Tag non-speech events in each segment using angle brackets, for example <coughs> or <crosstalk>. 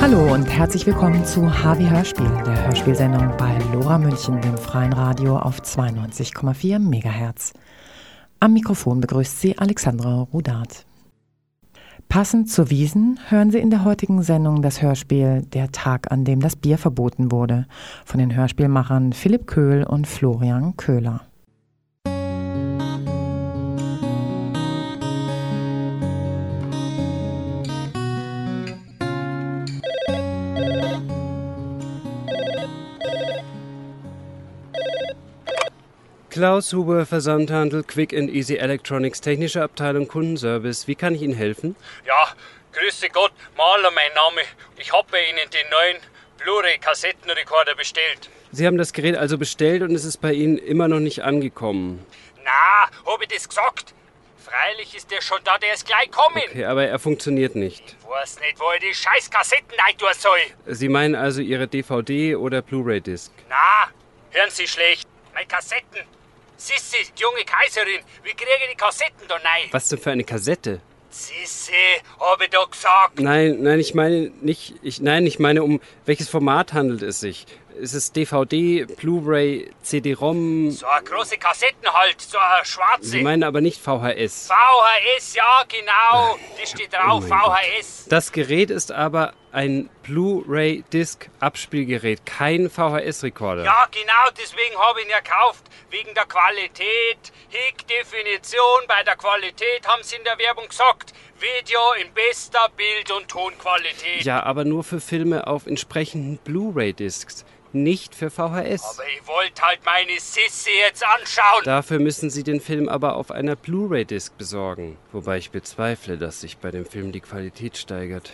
Hallo und herzlich willkommen zu HW Hörspiel, der Hörspielsendung bei Lora München, dem freien Radio auf 92,4 MHz. Am Mikrofon begrüßt sie Alexandra Rudat. Passend zur Wiesen hören Sie in der heutigen Sendung das Hörspiel Der Tag, an dem das Bier verboten wurde von den Hörspielmachern Philipp Köhl und Florian Köhler. Klaus Huber, Versandhandel, Quick and Easy Electronics, technische Abteilung, Kundenservice. Wie kann ich Ihnen helfen? Ja, grüße Gott, Maler mein Name. Ich habe bei Ihnen den neuen Blu-ray-Kassettenrekorder bestellt. Sie haben das Gerät also bestellt und es ist bei Ihnen immer noch nicht angekommen. Na, hab ich das gesagt? Freilich ist der schon da, der ist gleich kommen. Okay, aber er funktioniert nicht. Ich weiß nicht, wo ich die scheiß Kassetten rein tun soll. Sie meinen also Ihre DVD oder Blu-ray-Disc? Na, hören Sie schlecht. Meine Kassetten. Sissi, die junge Kaiserin, wie kriege ich die Kassetten da rein? Was denn für eine Kassette? Sissi, hab ich doch gesagt. Nein, nein, ich meine nicht, ich, nein, ich meine, um welches Format handelt es sich? Ist es DVD, Blu-ray, CD-ROM? So eine große Kassetten halt, so eine schwarze. Sie meinen aber nicht VHS. VHS, ja, genau. Das steht drauf, Oh mein Gott. VHS. Das Gerät ist aber ein Blu-ray-Disc-Abspielgerät, kein VHS-Rekorder. Ja, genau, deswegen habe ich ihn ja gekauft. Wegen der Qualität. Hick Definition bei der Qualität haben sie in der Werbung gesagt. Video in bester Bild- und Tonqualität. Ja, aber nur für Filme auf entsprechenden Blu-ray-Discs, nicht für VHS. Aber ich wollte halt meine Sissi jetzt anschauen. Dafür müssen Sie den Film aber auf einer Blu-ray-Disc besorgen. Wobei ich bezweifle, dass sich bei dem Film die Qualität steigert.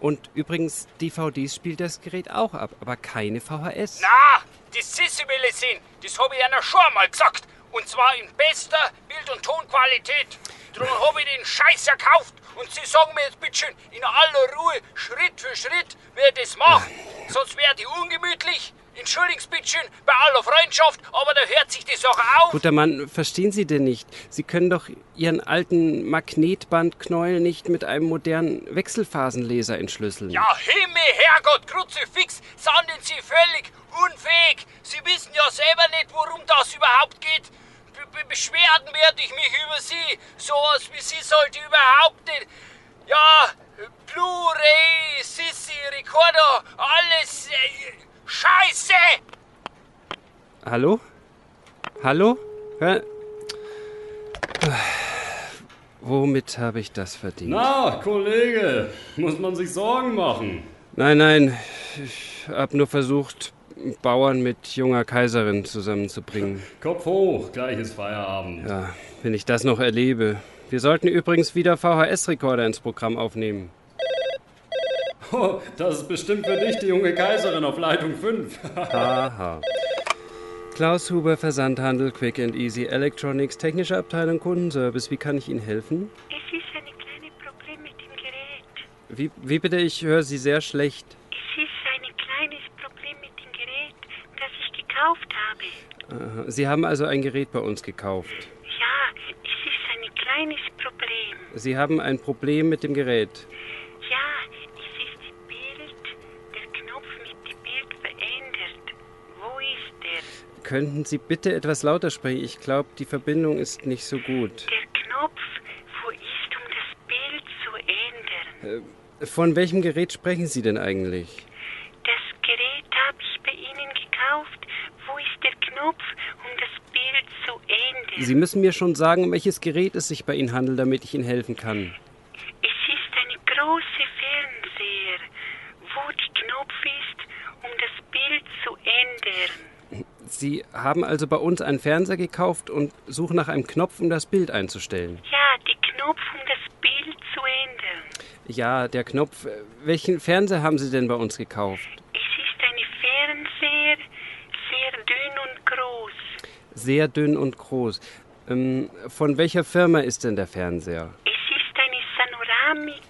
Und übrigens, DVDs spielt das Gerät auch ab, aber keine VHS. Na, die Sissi will ich sehen. Das habe ich einer schon mal gesagt. Und zwar in bester Bild- und Tonqualität. Drum habe ich den Scheiß gekauft. Und Sie sagen mir jetzt bitteschön in aller Ruhe, Schritt für Schritt, wer das macht. Sonst wäre die ungemütlich. Entschuldigen Sie bitteschön, bei aller Freundschaft, aber da hört sich die Sache auf. Guter Mann, verstehen Sie denn nicht? Sie können doch Ihren alten Magnetbandknäuel nicht mit einem modernen Wechselphasenleser entschlüsseln. Ja, Himmel, Herrgott, Kruzifix, sind Sie völlig unfähig. Sie wissen ja selber nicht, worum das überhaupt geht. Be be beschweren werde ich mich über Sie. Sowas wie Sie sollte überhaupt nicht. Ja, Blu-ray, Sissi, Recorder, alles äh, Scheiße! Hallo? Hallo? Hör... Womit habe ich das verdient? Na, Kollege, muss man sich Sorgen machen. Nein, nein, ich habe nur versucht, Bauern mit junger Kaiserin zusammenzubringen. Kopf hoch, gleich ist Feierabend. Ja, wenn ich das noch erlebe. Wir sollten übrigens wieder VHS-Rekorder ins Programm aufnehmen. Oh, das ist bestimmt für dich die junge Kaiserin auf Leitung 5. Haha. <laughs> Klaus Huber, Versandhandel, Quick and Easy Electronics, technische Abteilung, Kundenservice. Wie kann ich Ihnen helfen? Es ist ein kleines Problem mit dem Gerät. Wie, wie bitte? Ich höre Sie sehr schlecht. Es ist ein kleines Problem mit dem Gerät, das ich gekauft habe. Aha. Sie haben also ein Gerät bei uns gekauft. Ja, es ist ein kleines Problem. Sie haben ein Problem mit dem Gerät. Könnten Sie bitte etwas lauter sprechen? Ich glaube, die Verbindung ist nicht so gut. Der Knopf, wo ist, um das Bild zu ändern? Von welchem Gerät sprechen Sie denn eigentlich? Das Gerät habe ich bei Ihnen gekauft. Wo ist der Knopf, um das Bild zu ändern? Sie müssen mir schon sagen, um welches Gerät es sich bei Ihnen handelt, damit ich Ihnen helfen kann. Es ist ein großer Fernseher, wo der Knopf ist, um das Bild zu ändern. Sie haben also bei uns einen Fernseher gekauft und suchen nach einem Knopf, um das Bild einzustellen. Ja, der Knopf, um das Bild zu ändern. Ja, der Knopf. Welchen Fernseher haben Sie denn bei uns gekauft? Es ist ein Fernseher, sehr dünn und groß. Sehr dünn und groß. Ähm, von welcher Firma ist denn der Fernseher? Es ist eine Panoramik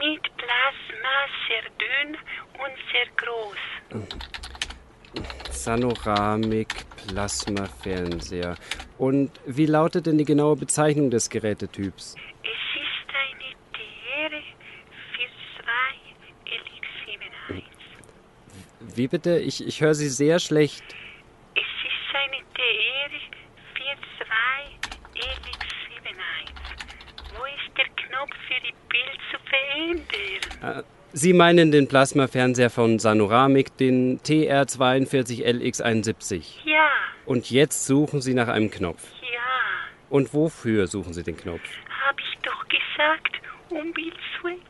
mit Plasma, sehr dünn und sehr groß? Sanoramik Plasmafernseher. Und wie lautet denn die genaue Bezeichnung des Gerätetyps? Es ist eine TR 42 LX71. Wie bitte? Ich, ich höre Sie sehr schlecht. Es ist eine TR 42 LX71. Wo ist der Knopf für die Bild zu verändern? Äh, Sie meinen den Plasmafernseher von Sanoramik, den TR42LX71. Ja, Und jetzt suchen Sie nach einem Knopf. ja, Und wofür suchen Sie den Knopf? habe ich doch gesagt, um Bild zu ändern.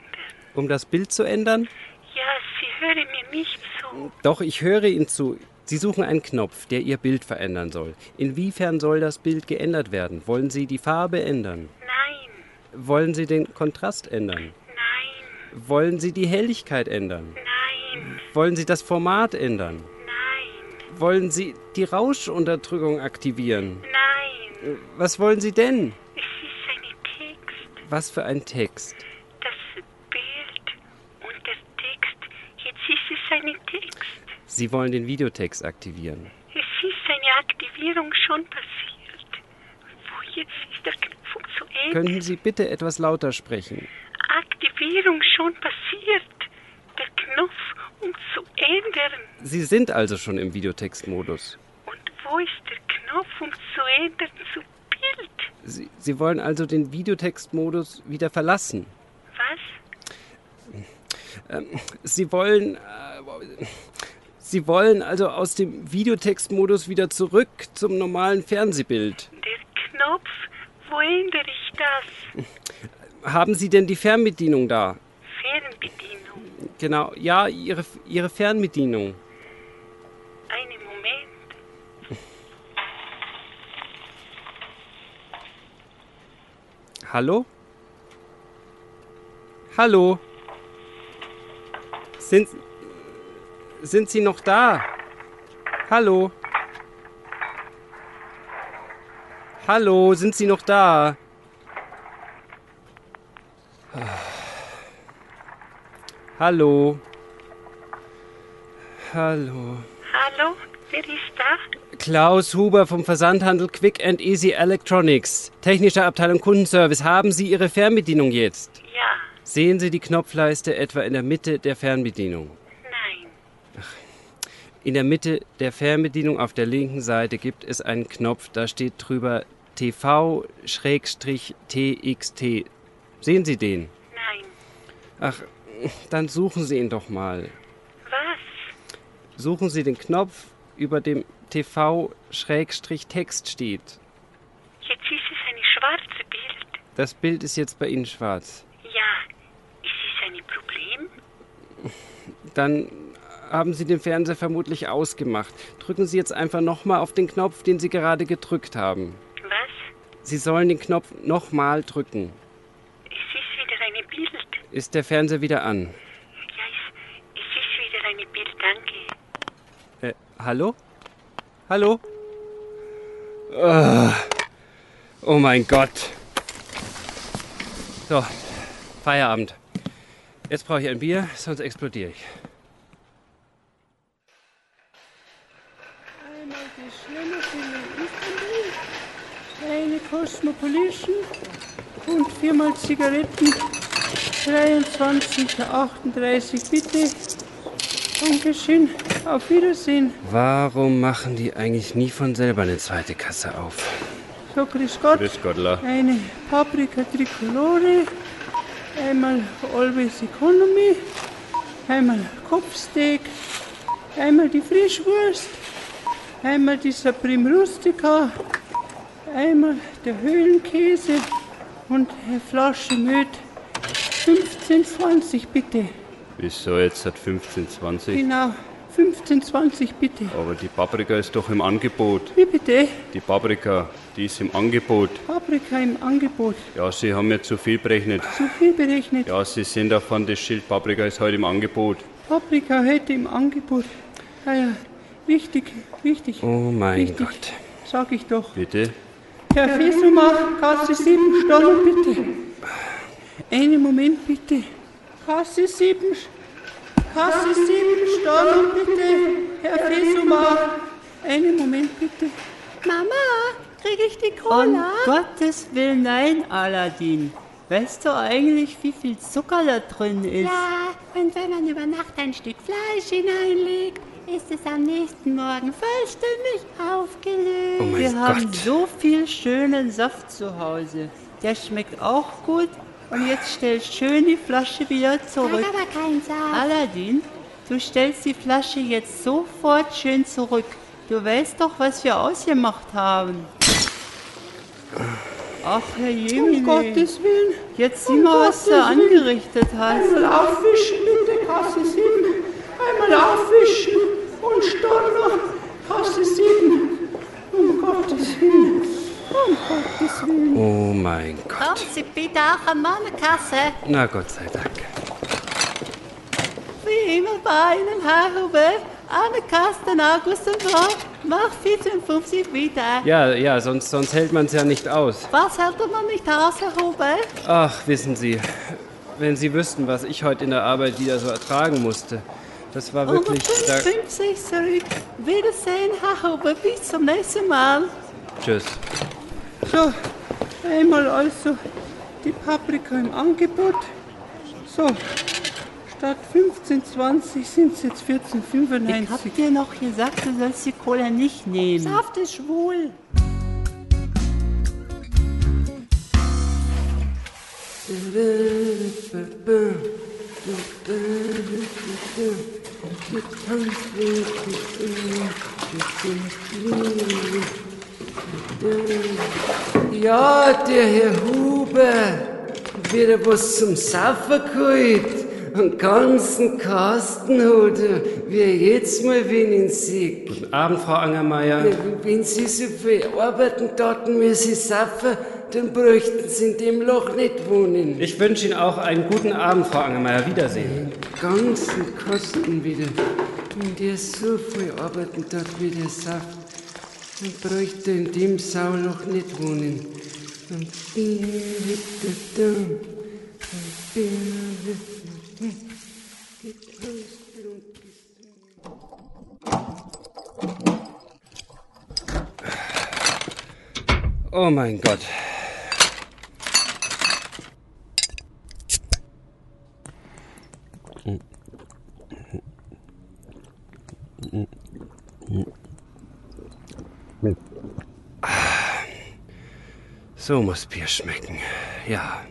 Um das Bild zu ändern? Ja, Sie hören mir nicht zu. Doch, ich höre Ihnen zu. Sie suchen einen Knopf, der Ihr Bild verändern soll. Inwiefern soll das Bild geändert werden? Wollen Sie die Farbe ändern? Nein, Wollen Sie den Kontrast ändern? Wollen Sie die Helligkeit ändern? nein, Wollen Sie das Format ändern? nein, Wollen Sie die Rauschunterdrückung aktivieren? nein. Was wollen Sie denn? Es ist ein Text. Was für ein Text? Das Bild und der Text. Jetzt ist es ein Text. Sie wollen den Videotext aktivieren. Es ist eine Aktivierung schon passiert. Wo jetzt ist der Knopf zu ändern? Könnten Sie bitte etwas lauter sprechen? Aktivierung schon passiert. Der Knopf um zu ändern. Sie sind also schon im Videotextmodus. Und wo ist der Knopf um zu ändern zu Bild? Sie, Sie wollen also den Videotextmodus wieder verlassen. Was? Sie wollen. Äh, Sie wollen also aus dem Videotextmodus wieder zurück zum normalen Fernsehbild. Der Knopf? Wo ändere ich das? <laughs> Haben Sie denn die Fernbedienung da? Fernbedienung. Genau, ja, Ihre, Ihre Fernbedienung. Einen Moment. Hallo? Hallo? Sind, sind Sie noch da? Hallo? Hallo, sind Sie noch da? Hallo? Hallo? Hallo? Wer ist da? Klaus Huber vom Versandhandel Quick and Easy Electronics. Technische Abteilung Kundenservice. Haben Sie Ihre Fernbedienung jetzt? Ja. Sehen Sie die Knopfleiste etwa in der Mitte der Fernbedienung? Nein. In der Mitte der Fernbedienung auf der linken Seite gibt es einen Knopf, da steht drüber TV-TXT. Sehen Sie den? Nein. Ach, dann suchen Sie ihn doch mal. Was? Suchen Sie den Knopf, über dem TV-Text steht. Jetzt ist es eine schwarze Bild. Das Bild ist jetzt bei Ihnen schwarz. Ja. Ist es ein Problem? Dann haben Sie den Fernseher vermutlich ausgemacht. Drücken Sie jetzt einfach nochmal auf den Knopf, den Sie gerade gedrückt haben. Was? Sie sollen den Knopf nochmal drücken. Es ist wieder eine Bild. Ist der Fernseher wieder an? Ja, es, es ist wieder eine Bild. Danke. Äh, hallo? Hallo? Ah. Oh mein Gott. So, Feierabend. Jetzt brauche ich ein Bier, sonst explodiere ich. Einmal schnelle Filet Istanbul, eine Cosmopolitan und viermal Zigaretten. 23, 38, bitte. Dankeschön. Auf Wiedersehen. Warum machen die eigentlich nie von selber eine zweite Kasse auf? So, grüß Gott. Grüß Gottler. Eine Paprika Tricolore, einmal Always Economy, einmal Kopfsteak, einmal die Frischwurst, einmal die Supreme Rustica, einmal der Höhlenkäse und eine Flasche Möd. 15,20 bitte. Wieso jetzt hat 15, 20? Genau, 15,20 bitte. Aber die Paprika ist doch im Angebot. Wie bitte? Die Paprika, die ist im Angebot. Paprika im Angebot. Ja, Sie haben mir zu viel berechnet. Zu viel berechnet. Ja, Sie sehen davon, das Schild Paprika ist heute im Angebot. Paprika heute im Angebot. Ah ja, wichtig, wichtig. Oh mein wichtig. Gott. Sag ich doch. Bitte? Herr Fesselmach, Kasse 7, Stollen bitte. Einen Moment bitte. Kasse 7, Kasse 7, Storno bitte. Herr Fesuma. Einen Moment bitte. Mama, krieg ich die Um Cola? Gottes Willen, nein, Aladdin. Weißt du eigentlich, wie viel Zucker da drin ist? Ja, und wenn man über Nacht ein Stück Fleisch hineinlegt, ist es am nächsten Morgen vollständig aufgelöst. Oh mein Wir haben Gott. so viel schönen Saft zu Hause. Der schmeckt auch gut. Und jetzt stell schön die Flasche wieder zurück. aber kein Saft. Aladdin, du stellst die Flasche jetzt sofort schön zurück. Du weißt doch, was wir ausgemacht haben. Ach, Herr Jemine. Um Gottes Willen. Jetzt sieh Um mal, was du Gottes angerichtet hast. Einmal aufwischen, bitte, Kasse 7. Einmal aufwischen und Storno, Kasse 7. Um Gottes Willen. Um Gottes Willen. Oh mein Gott. Kommen Sie bitte auch an meine Kasse. Na Gott sei Dank. Wie immer bei einem Haarhuber. Anne Kasten, August und Frau. Mach 54 wieder. Ja, ja, sonst, sonst hält man es ja nicht aus. Was hält man nicht aus, Herr Huber? Ach, wissen Sie, wenn Sie wüssten, was ich heute in der Arbeit wieder so ertragen musste. Das war wirklich. Da, 150 zurück. Wiedersehen, Herr Huber. Bis zum nächsten Mal. tschüss. So, einmal also die Paprika im Angebot. So, statt 15,20 sind es jetzt Ich 14,95. hab dir noch gesagt, du sollst die Cola nicht nehmen. Saft ist schwul. Ja, der Herr Huber, wieder was zum Saufen geholt. Einen ganzen Kasten hat er, wie er jetzt mal wen in sieht. Guten Abend, Frau Angermeier. Wenn Sie so viel arbeiten taten, wie Sie saufen, dann bräuchten Sie in dem Loch nicht wohnen. Ich wünsche Ihnen auch einen guten Abend, Frau Angermeier. Wiedersehen. ganzen Kasten wieder. Wenn der so viel arbeiten tat wie der Saft, dann bräuchte in dem Sauloch nicht wohnen. Oh mein Gott. So muss Bier schmecken. Ja.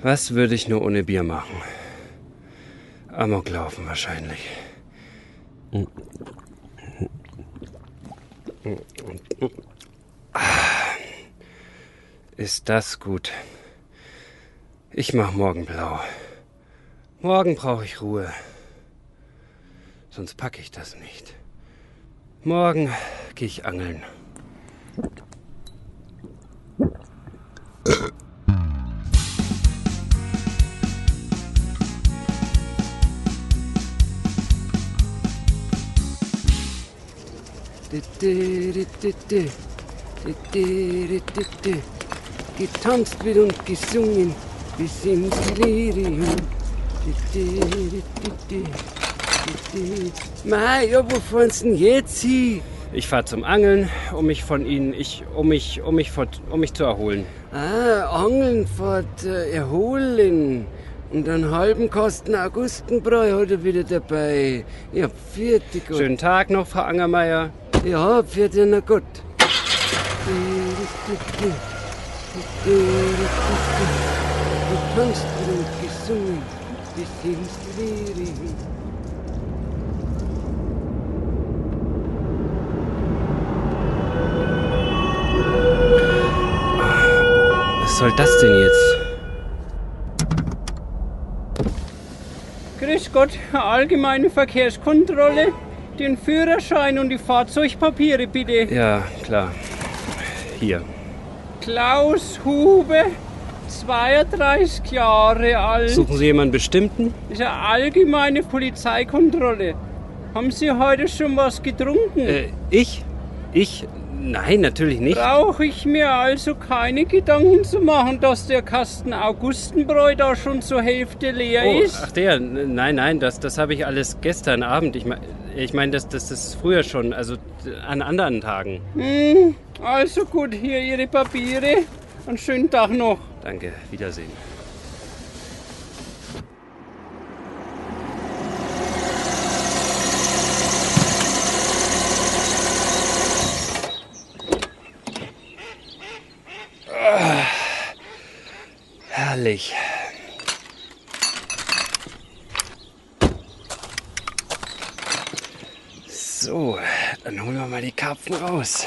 Was würde ich nur ohne Bier machen? Amok laufen wahrscheinlich. Ist das gut. Ich mach morgen blau. Morgen brauche ich Ruhe. Sonst packe ich das nicht. Morgen gehe ich angeln. Getanzt wird und gesungen bis ins Delirium. Mei, ja, wo fahren denn jetzt hin? Ich fahre zum Angeln, um mich von Ihnen, ich, um mich, um mich, von, um mich zu erholen. Ah, Angeln fährt äh, erholen. Und einen halben Kasten Augustenbräu hat er wieder dabei. Ja, vierte Gott. Schönen Tag noch, Frau Angermeier. Ja, vierte na Gott. Getanzt wird und gesungen bis ins Delirium. Was soll das denn jetzt? Grüß Gott, allgemeine Verkehrskontrolle. Den Führerschein und die Fahrzeugpapiere bitte. Ja, klar. Hier. Klaus Hube, 32 Jahre alt. Suchen Sie jemanden bestimmten? Das ist eine allgemeine Polizeikontrolle. Haben Sie heute schon was getrunken? Äh, ich? Ich? Nein, natürlich nicht. Brauche ich mir also keine Gedanken zu machen, dass der Kasten Augustenbräu da schon zur Hälfte leer Oh, ist? ach der, nein, nein, das, das habe ich alles gestern Abend. Ich meine, ich mein, das, das ist früher schon, also an anderen Tagen. Hm, also gut, hier Ihre Papiere. Einen schönen Tag noch. Danke, Wiedersehen. Ah, herrlich. So, dann holen wir mal die Karpfen raus.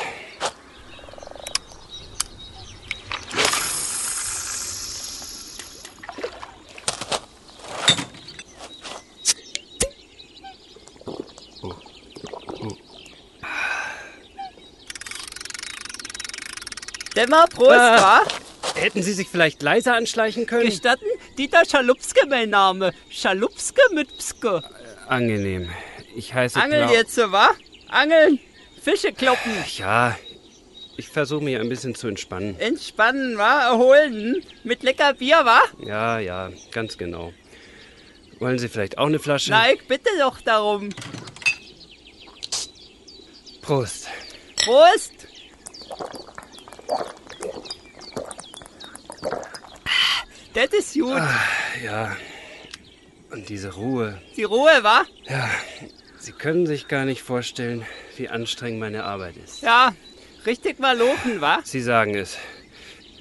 Dämmer, Prost, Ah. Hätten Sie sich vielleicht leiser anschleichen können? Gestatten? Dieter Schalupske mein Name. Schalupske mit Pske. Angenehm. Ich heiße Angeln jetzt, wa? Angeln. Fische kloppen. Ja, ich versuche mich ein bisschen zu entspannen. Entspannen, wa? Erholen. Mit lecker Bier, wa? Ja, ja, ganz genau. Wollen Sie vielleicht auch eine Flasche? Na, ich bitte doch darum. Prost. Prost. Das ist gut. Ah, ja. Und diese Ruhe. Die Ruhe, wa? Ja, Sie können sich gar nicht vorstellen, wie anstrengend meine Arbeit ist. Ja, richtig mal lochen, wa? Sie sagen es.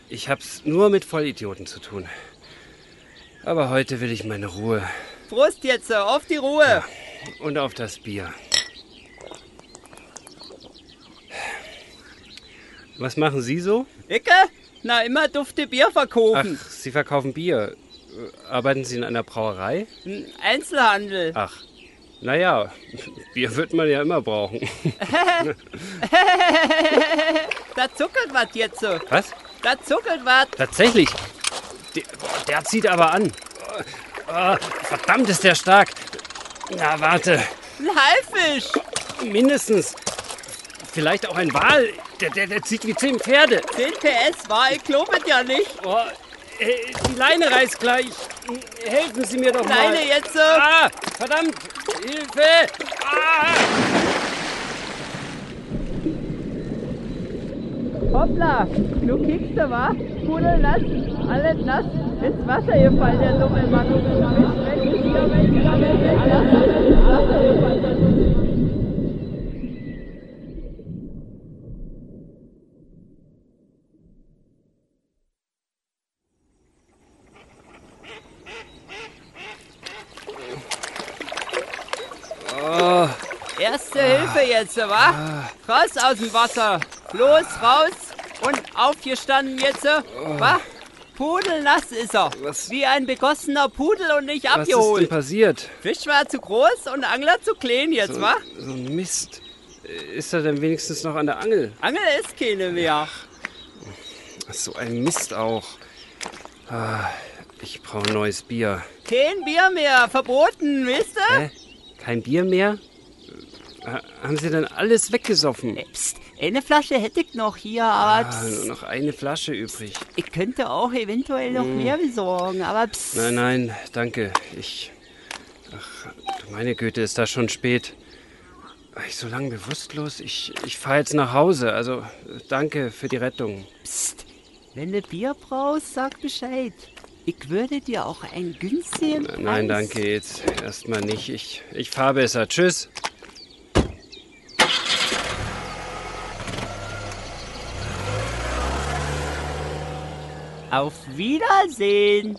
Ich hab's nur mit Vollidioten zu tun. Aber heute will ich meine Ruhe Prost jetzt, auf die Ruhe. und auf das Bier. Was machen Sie so? Icke? Na, immer dufte Bier Ach, verkaufen. Sie verkaufen Bier. Arbeiten Sie in einer Brauerei? Einzelhandel. Ach, naja, Bier wird man ja immer brauchen. da zuckelt was jetzt. so. Was? Da zuckelt was. Tatsächlich. Der, der zieht aber an. Oh, verdammt ist der stark. Na, warte. Ein Haifisch. Mindestens. Vielleicht auch ein Wal. Der, der, der zieht wie zehn Pferde. 10 PS war, ich glaube es ja nicht. Oh, äh, die Leine reißt gleich. Helfen Sie mir doch mal. Leine jetzt. so. Ah, verdammt. Hilfe. Ah. Hoppla, du kickst du, wa? Pudel nass, alles nass, ins Wasser gefallen, der dumme Mann. Bist weg, ist ja weg, alles weg, alles ins Wasser gefallen. Oh, Erste Hilfe jetzt, wa? Raus aus dem Wasser. Los, raus und aufgestanden jetzt, wa? Pudelnass ist er. Was- Wie ein begossener Pudel und nicht was ist denn abgeholt. passiert? Fisch war zu groß und Angler zu klein jetzt, So, wa? so ein Mist. Äh, Ist er denn wenigstens noch an der Angel? Angel ist keine mehr. Ach, So ein Mist auch. Ah, ich brauche neues Bier. Kein Bier mehr, verboten, wisst ihr? Hä? Kein Bier mehr? Ha- Haben Sie denn alles weggesoffen? Psst, eine Flasche hätte ich noch hier, aber Ah, nur noch eine Flasche übrig. ich könnte auch eventuell noch mehr besorgen, aber psst. Nein, nein, danke. Ich. Ach, du meine Güte, ist das schon spät. War ich so lange bewusstlos? Ich, ich fahre jetzt nach Hause. Also, äh, danke für die Rettung. Psst, wenn du Bier brauchst, sag Bescheid. Ich würde dir auch einen günstigen Preis... Nein, danke, jetzt erstmal nicht. Ich, ich fahre besser. Tschüss. Auf Wiedersehen.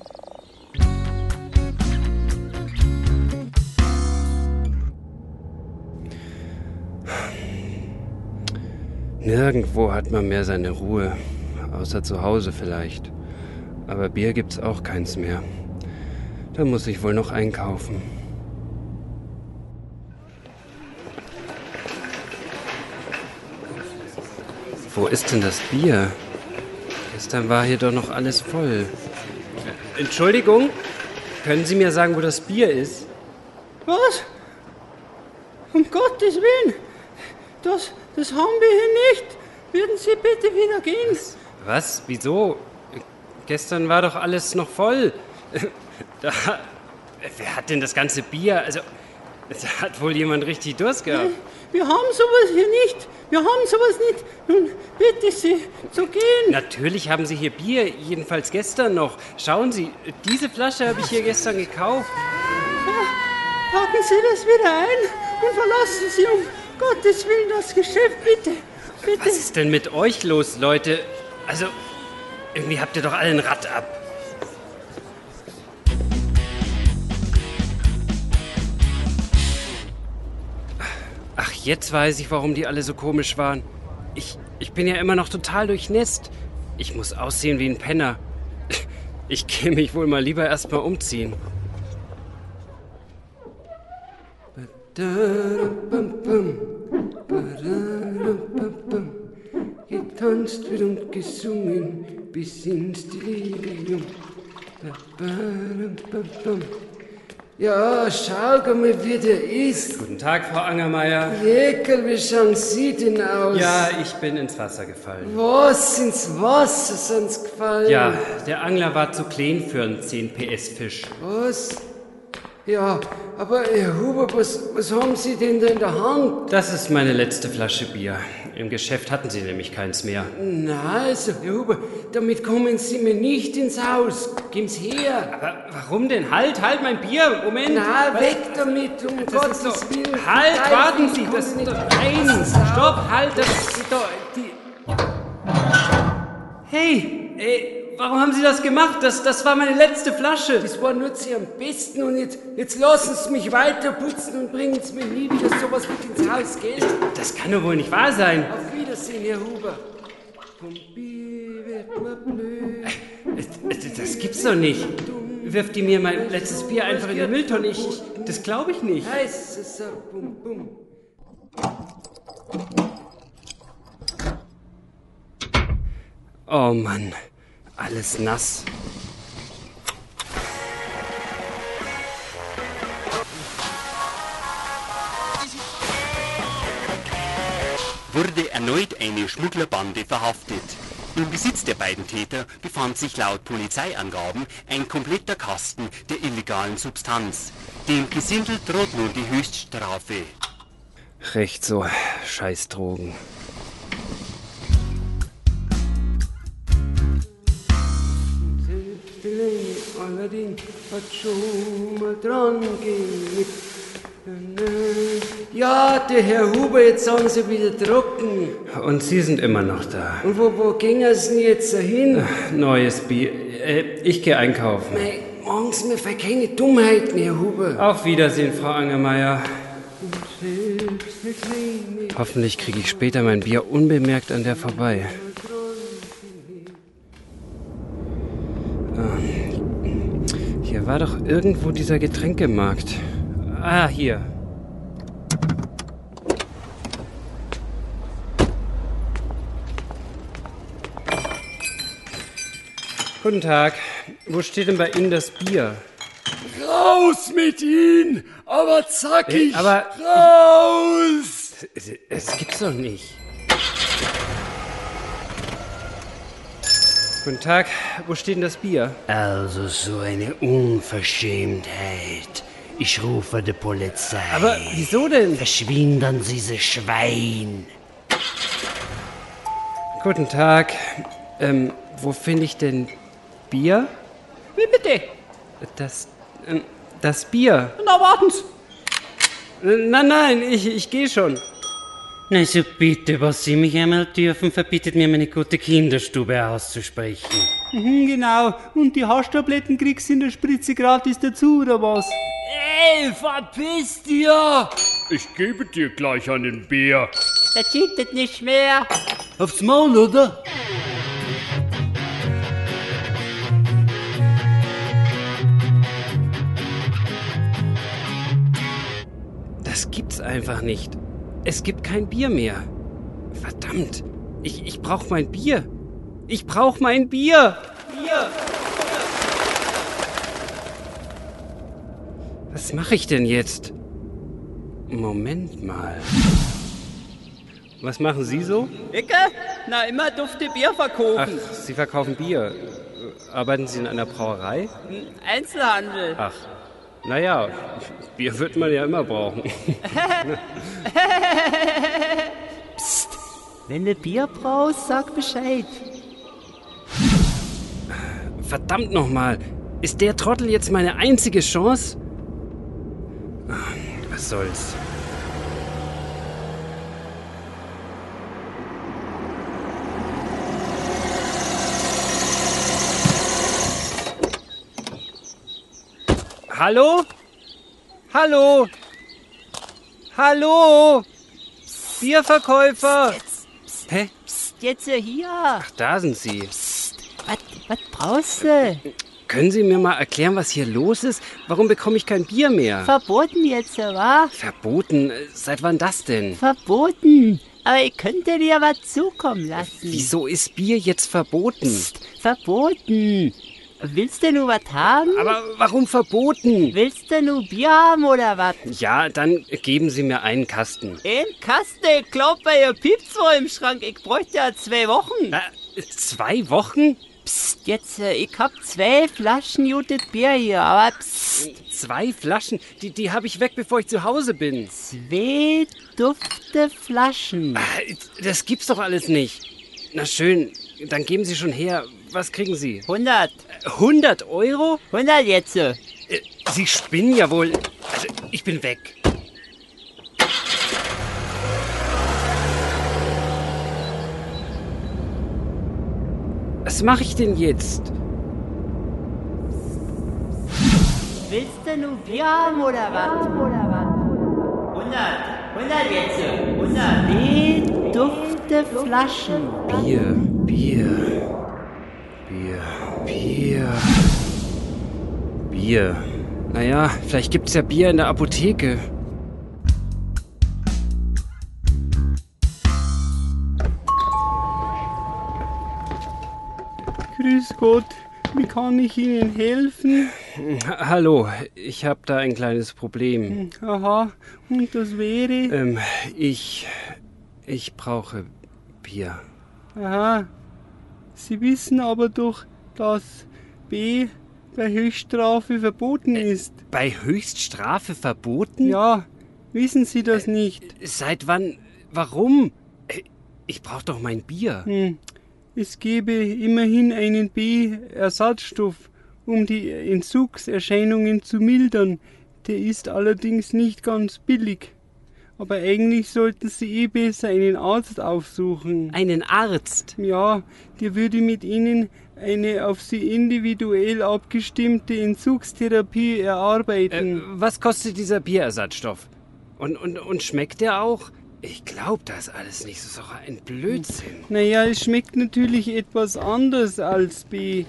Nirgendwo hat man mehr seine Ruhe. Außer zu Hause vielleicht. Aber Bier gibt's auch keins mehr. Da muss ich wohl noch einkaufen. Wo ist denn das Bier? Gestern war hier doch noch alles voll. Entschuldigung? Können Sie mir sagen, wo das Bier ist? Was? Um Gottes Willen. Das, das haben wir hier nicht. würden Sie bitte wieder gehen? Was? Wieso? Gestern war doch alles noch voll. <laughs> Da, wer hat denn das ganze Bier? Also, da hat wohl jemand richtig Durst gehabt. Wir haben sowas hier nicht. Wir haben sowas nicht. Nun, bitte Sie, zu gehen. Natürlich haben Sie hier Bier, jedenfalls gestern noch. Schauen Sie, diese Flasche habe ich hier gestern gekauft. Packen Sie das wieder ein und verlassen Sie um Gottes Willen das Geschäft, bitte. Bitte. Was ist denn mit euch los, Leute? Also, irgendwie habt ihr doch alle ein Rad ab. Jetzt weiß ich, warum die alle so komisch waren. Ich, ich bin ja immer noch total durchnässt. Ich muss aussehen wie ein Penner. <laughs> Ich gehe mich wohl mal lieber erstmal umziehen. Getanzt wird und gesungen bis ins Delirium. Ja, schau mal, wie der ist. Guten Tag, Frau Angermeier. Jäkel, wie schauen Sie denn aus? Ja, ich bin ins Wasser gefallen. Was ins Wasser sind's gefallen? Ja, der Angler war zu klein für einen 10 PS Fisch. Was? Ja, aber Herr Huber, was, was haben Sie denn da in der Hand? Das ist meine letzte Flasche Bier. Im Geschäft hatten sie nämlich keins mehr. Na, also, Herr Huber, damit kommen Sie mir nicht ins Haus. Geben's her. Aber warum denn? Halt, halt mein Bier. Moment. Na, Was- weg damit, um Das Gottes doch, Willen. halt, Nein, warten Sie. Das ist nicht doch, nein, stopp, halt, das ist doch, die... Hey, ey, warum haben Sie das gemacht? Das, das war meine letzte Flasche. Das war nur Sie am besten und jetzt, jetzt lassen Sie mich weiter putzen und bringen Sie mir nie wieder sowas mit ins Haus, gell? Das kann doch wohl nicht wahr sein. Auf Wiedersehen, Herr Huber. Man blöd. Das, gibt's doch nicht. Wirft die mir mein letztes Bier einfach in die Mülltonne? Ich, ich, das glaube ich nicht. Oh Mann, alles nass. wurde erneut eine Schmugglerbande verhaftet. Im Besitz der beiden Täter befand sich laut Polizeiangaben ein kompletter Kasten der illegalen Substanz. Dem Gesindel droht nun die Höchststrafe. Recht so, Scheißdrogen. Allerdings hat schon mal dran gelegt. Ja, der Herr Huber, jetzt haben Sie wieder trocken. Und Sie sind immer noch da. Und wo, wo ging es denn jetzt hin? Neues Bier. Äh, ich gehe einkaufen. Mei, machen Sie mir keine Dummheiten, Herr Huber. Auf Wiedersehen, Frau Angermeier. Kleine Hoffentlich kriege ich später mein Bier unbemerkt an der vorbei. War doch irgendwo dieser Getränkemarkt. Ah, hier. Guten Tag. Wo steht denn bei Ihnen das Bier? Raus mit ihn! Aber zackig! Äh, aber- raus! Es, es gibt's doch nicht. Guten Tag. Wo steht denn das Bier? Also so eine Unverschämtheit. Ich rufe die Polizei. Aber wieso denn? Verschwinden Sie, Sie Schwein. Guten Tag. Ähm, wo finde ich denn Bier? Wie bitte? Das, ähm, das Bier. Na, warten Sie. Äh, Nein, nein, ich, ich gehe schon. Na so bitte, was Sie mich einmal dürfen, verbietet mir meine gute Kinderstube auszusprechen. Mhm, genau. Und die Haschtabletten kriegst du in der Spritze gratis dazu, oder was? Ey, verpiss dir! Ich gebe dir gleich einen Bär. Der cheatet nicht mehr. Aufs Maul, oder? Das gibt's einfach nicht. Es gibt kein Bier mehr. Verdammt. Ich, ich brauch mein Bier. Ich brauch mein Bier. Bier. Was mache ich denn jetzt? Moment mal. Was machen Sie so? Icke? Na, immer dufte Bier verkaufen. Ach, Sie verkaufen Bier. Arbeiten Sie in einer Brauerei? Einzelhandel. Ach, naja, Bier wird man ja immer brauchen. Psst, wenn du Bier brauchst, sag Bescheid. Verdammt nochmal, ist der Trottel jetzt meine einzige Chance? Was soll's. Hallo? Hallo? Hallo? Bierverkäufer? Hä? Psst, jetzt hier. Ach, da sind Sie. Was, was brauchst du? Können Sie mir mal erklären, was hier los ist? Warum bekomme ich kein Bier mehr? Verboten jetzt, wa? Verboten? Seit wann das denn? Verboten. Aber ich könnte dir was zukommen lassen. Wieso ist Bier jetzt verboten? Verboten. Willst du nur was haben? Aber warum verboten? Willst du nur Bier haben oder was? Ja, dann geben Sie mir einen Kasten. Ein Kasten, ich glaub, bei ihr piept's wohl im Schrank. Ich bräuchte ja zwei Wochen. Äh, zwei Wochen? Psst, jetzt, äh, ich hab zwei Flaschen gutes Bier hier, aber psst. Zwei Flaschen? Die, die habe ich weg, bevor ich zu Hause bin. Zwei dufte Flaschen. Äh, Das gibt's doch alles nicht. Na schön, dann geben Sie schon her. Was kriegen Sie? 100. 100 Euro? 100 jetzt. Äh, Sie spinnen ja wohl. Also, ich bin weg. Was mache ich denn jetzt? Willst du nur Bier haben oder was? Oder was? 100. 100 jetzt. 100. Wie dufte Flaschen. Bier, Bier, Bier, Bier. Bier. Naja, vielleicht gibt's ja Bier in der Apotheke. Grüß Gott, wie kann ich Ihnen helfen? Ha- Hallo, ich habe da ein kleines Problem. Aha, und das wäre? Ähm, ich. Ich brauche Bier. Aha, Sie wissen aber doch, dass B bei Höchststrafe verboten ist. Bei Höchststrafe verboten? Ja, wissen Sie das nicht? Seit wann? Warum? Äh, Ich brauche doch mein Bier. Hm. Es gäbe immerhin einen B-Ersatzstoff, um die Entzugserscheinungen zu mildern. Der ist allerdings nicht ganz billig. Aber eigentlich sollten Sie eh besser einen Arzt aufsuchen. Einen Arzt? Ja, der würde mit Ihnen eine auf Sie individuell abgestimmte Entzugstherapie erarbeiten. Äh, was kostet dieser Bierersatzstoff? Und, und, und schmeckt der auch? Ich glaube das alles nicht. Das ist doch ein Blödsinn. Naja, es schmeckt natürlich etwas anders als B.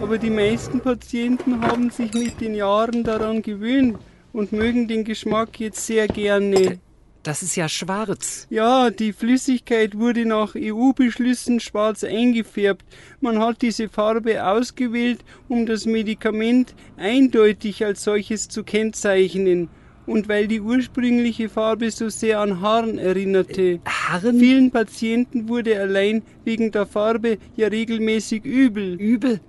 Aber die meisten Patienten haben sich mit den Jahren daran gewöhnt und mögen den Geschmack jetzt sehr gerne. Das ist ja schwarz. Ja, die Flüssigkeit wurde nach EU-Beschlüssen schwarz eingefärbt. Man hat diese Farbe ausgewählt, um das Medikament eindeutig als solches zu kennzeichnen. Und weil die ursprüngliche Farbe so sehr an Haaren erinnerte. Haaren? Vielen Patienten wurde allein wegen der Farbe ja regelmäßig übel. Übel?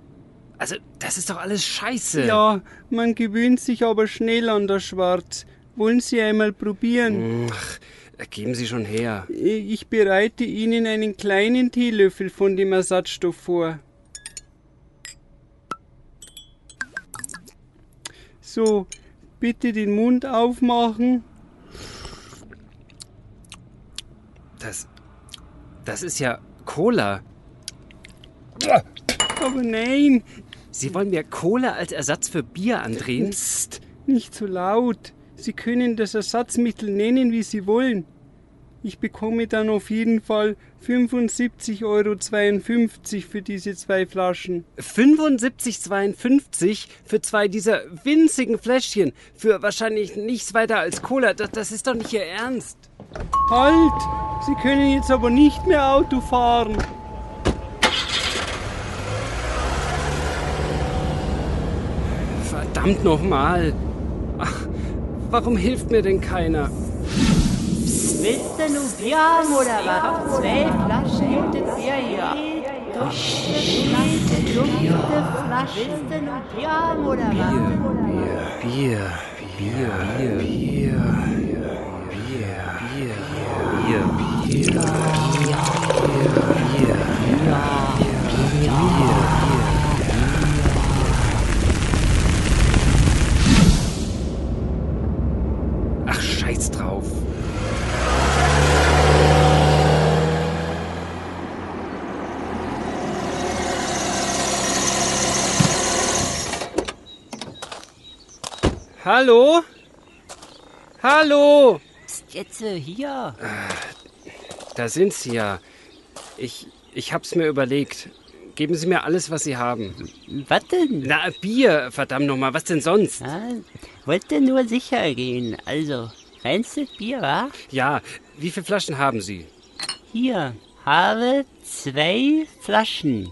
Also, das ist doch alles scheiße. Ja, man gewöhnt sich aber schnell an das Schwarz. Wollen Sie einmal probieren? Ach, geben Sie schon her. Ich bereite Ihnen einen kleinen Teelöffel von dem Ersatzstoff vor. So, bitte den Mund aufmachen. Das. Das ist ja Cola. Aber nein. Sie wollen mir Cola als Ersatz für Bier andrehen? Psst, nicht so laut. Sie können das Ersatzmittel nennen, wie Sie wollen. Ich bekomme dann auf jeden Fall 75,52 Euro für diese zwei Flaschen. 75,52 für zwei dieser winzigen Fläschchen. Für wahrscheinlich nichts weiter als Cola. Das, das ist doch nicht Ihr Ernst. Halt! Sie können jetzt aber nicht mehr Auto fahren. Verdammt nochmal. Ach, warum hilft mir denn keiner? Willst du nur Bier haben oder was? Zwei Flaschen gutes Bier hier. Dufte, dufte Flaschen. Willst du nur Bier haben oder was? Bier, Bier, Bier, Bier, Bier, Bier, Bier, Bier, Ach, Hallo? Psst, jetzt äh, hier. Da sind Sie ja. Ich, ich hab's mir überlegt. Geben Sie mir alles, was Sie haben. Was denn? Na, Bier, verdammt nochmal. Was denn sonst? Ja, wollte nur sicher gehen. Also, reinstes Bier, wa? Ja, wie viele Flaschen haben Sie? Hier, habe zwei Flaschen.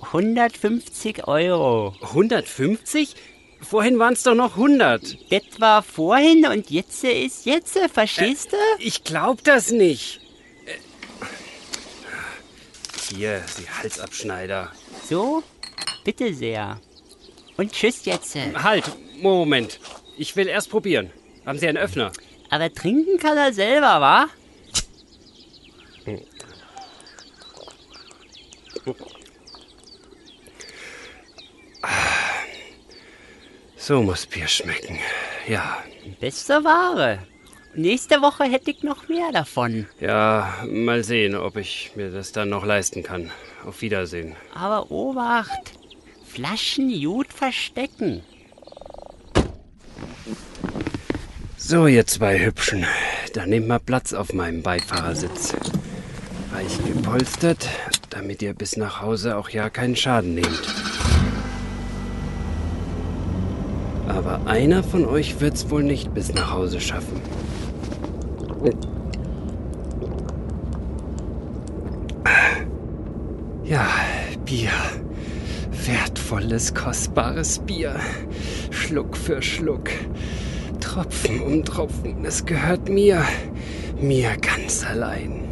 150 Euro. 150? Vorhin waren es doch noch 100. Das war vorhin und jetzt ist jetzt, verstehst du? Ich glaub das nicht. Äh, Hier, Sie Halsabschneider. So, bitte sehr. Und tschüss jetzt. Halt, Moment. Ich will erst probieren. Haben Sie einen Öffner? Aber trinken kann er selber, wa? So muss Bier schmecken. Ja. Beste Ware. Nächste Woche hätte ich noch mehr davon. Ja, mal sehen, ob ich mir das dann noch leisten kann. Auf Wiedersehen. Aber Obacht, Flaschen gut verstecken. So, ihr zwei Hübschen. Dann nehmt mal Platz auf meinem Beifahrersitz. Weich gepolstert, damit ihr bis nach Hause auch ja keinen Schaden nehmt. Aber einer von euch wird's wohl nicht bis nach Hause schaffen. Ja, Bier. Wertvolles, kostbares Bier. Schluck für Schluck. Tropfen um Tropfen. Es gehört mir. Mir ganz allein.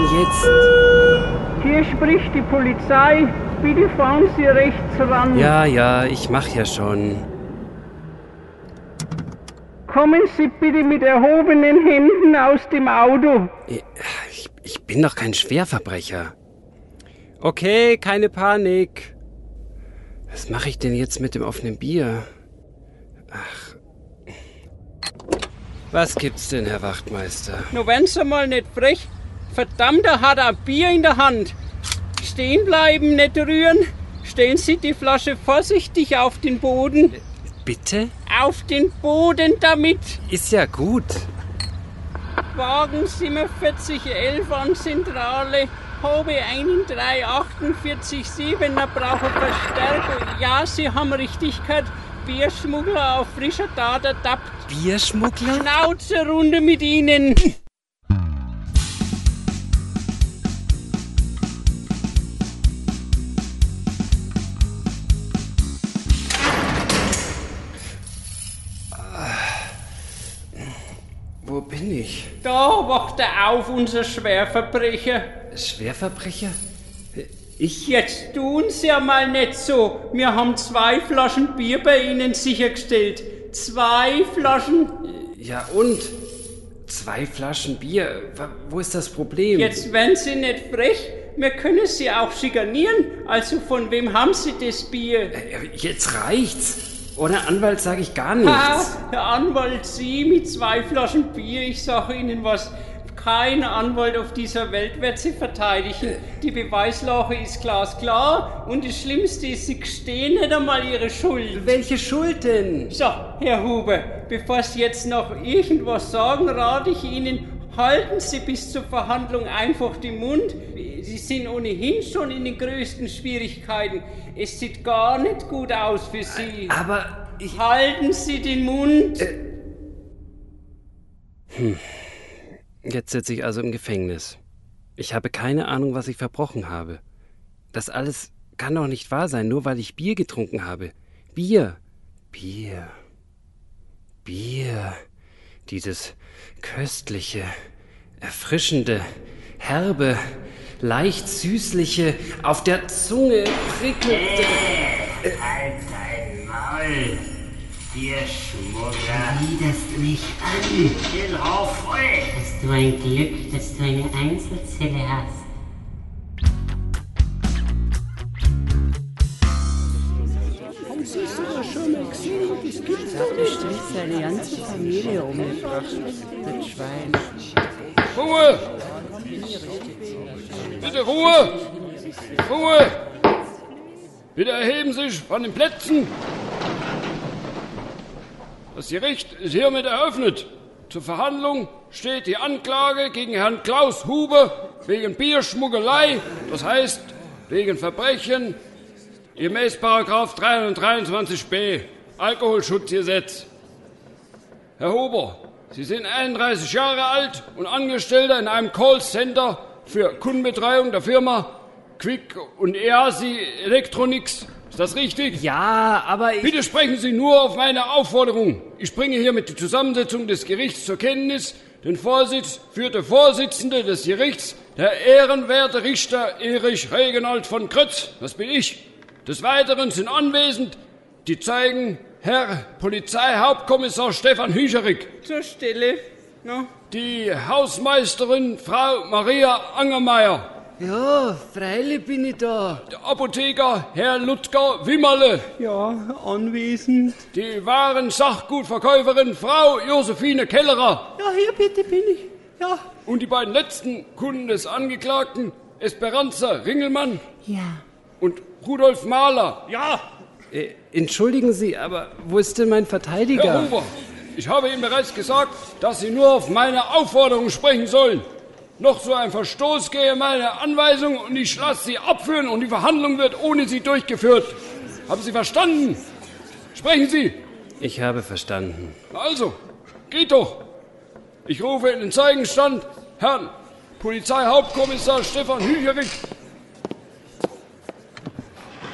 Denn jetzt? Hier spricht die Polizei. Bitte fahren Sie rechts ran. Ja, ja, ich mach ja schon. Kommen Sie bitte mit erhobenen Händen aus dem Auto. Ich, ich bin doch kein Schwerverbrecher. Okay, keine Panik. Was mache ich denn jetzt mit dem offenen Bier? Ach. Was gibt's denn, Herr Wachtmeister? Nur wenn Sie mal nicht frech. Verdammt, er hat ein Bier in der Hand. Stehen bleiben, nicht rühren. Stellen Sie die Flasche vorsichtig auf den Boden. Bitte? Auf den Boden damit. Ist ja gut. Wagen 4711 an Zentrale. Habe 13487, da brauche Verstärkung. Ja, Sie haben richtig gehört. Bierschmuggler auf frischer Tat ertappt. Bierschmuggler? Schnauze runde mit Ihnen. <laughs> Wo bin ich? Da wacht er auf, unser Schwerverbrecher. Schwerverbrecher? Ich? Jetzt tun Sie ja mal nicht so. Wir haben zwei Flaschen Bier bei Ihnen sichergestellt. Zwei Flaschen. Ja und? Zwei Flaschen Bier. Wo ist das Problem? Jetzt werden Sie nicht frech. Wir können Sie auch schikanieren. Also von wem haben Sie das Bier? Äh, Jetzt reicht's. Ohne Anwalt sage ich gar nichts. Ha, Herr Anwalt, Sie mit zwei Flaschen Bier, ich sage Ihnen was. Kein Anwalt auf dieser Welt wird Sie verteidigen. Die Beweislage ist glasklar und das Schlimmste ist, Sie gestehen nicht einmal Ihre Schuld. Welche Schuld denn? So, Herr Huber, bevor Sie jetzt noch irgendwas sagen, rate ich Ihnen, halten Sie bis zur Verhandlung einfach den Mund. Sie sind ohnehin schon in den größten Schwierigkeiten. Es sieht gar nicht gut aus für Sie. Aber ich... Halten Sie den Mund. Hm. Jetzt sitze ich also im Gefängnis. Ich habe keine Ahnung, was ich verbrochen habe. Das alles kann doch nicht wahr sein, nur weil ich Bier getrunken habe. Bier. Bier. Bier. Dieses köstliche, erfrischende, herbe, leicht süßliche, auf der Zunge prickelnde. Äh, halt dein Maul, dir Schmuggler. Widerst mich an. Den Rauch voll. Hast du ein Glück, dass du eine Einzelzelle hast. Sie sogar schon mal gesehen? Das gibt's hat bestimmt seine ganze Familie umgebracht, das Schwein. Ruhe! Bitte Ruhe! Ruhe! Bitte erheben Sie sich von den Plätzen! Das Gericht ist hiermit eröffnet. Zur Verhandlung steht die Anklage gegen Herrn Klaus Huber wegen Bierschmuggelei, das heißt wegen Verbrechen gemäß Paragraph 323b Alkoholschutzgesetz. Herr Huber, Sie sind 31 Jahre alt und Angestellter in einem Callcenter für Kundenbetreuung der Firma Quick und EASI Electronics. Ist das richtig? Ja, aber ich... Bitte sprechen Sie nur auf meine Aufforderung. Ich bringe hiermit die Zusammensetzung des Gerichts zur Kenntnis. Den Vorsitz führt der Vorsitzende des Gerichts, der ehrenwerte Richter Erich Regenald von Krötz. Das bin ich. Des Weiteren sind anwesend die Zeugen Herr Polizeihauptkommissar Stefan Hücherig. Zur Stelle. No? Die Hausmeisterin Frau Maria Angermeier. Ja, freilich bin ich da. Der Apotheker Herr Ludger Wimmerle. Ja, anwesend. Die wahren Sachgutverkäuferin Frau Josephine Kellerer. Ja, hier bitte bin ich. Ja. Und die beiden letzten Kunden des Angeklagten, Esperanza Ringelmann. Ja. Und Rudolf Mahler. Ja. Äh, entschuldigen Sie, aber wo ist denn mein Verteidiger? Herr Huber, ich habe Ihnen bereits gesagt, dass Sie nur auf meine Aufforderung sprechen sollen. Noch so ein Verstoß gehe meine Anweisung und ich lasse Sie abführen und die Verhandlung wird ohne Sie durchgeführt. Haben Sie verstanden? Sprechen Sie. Ich habe verstanden. Also, geht doch. Ich rufe in den Zeugenstand Herrn Polizeihauptkommissar Stefan Hücherig.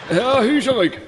Herr Hücherig,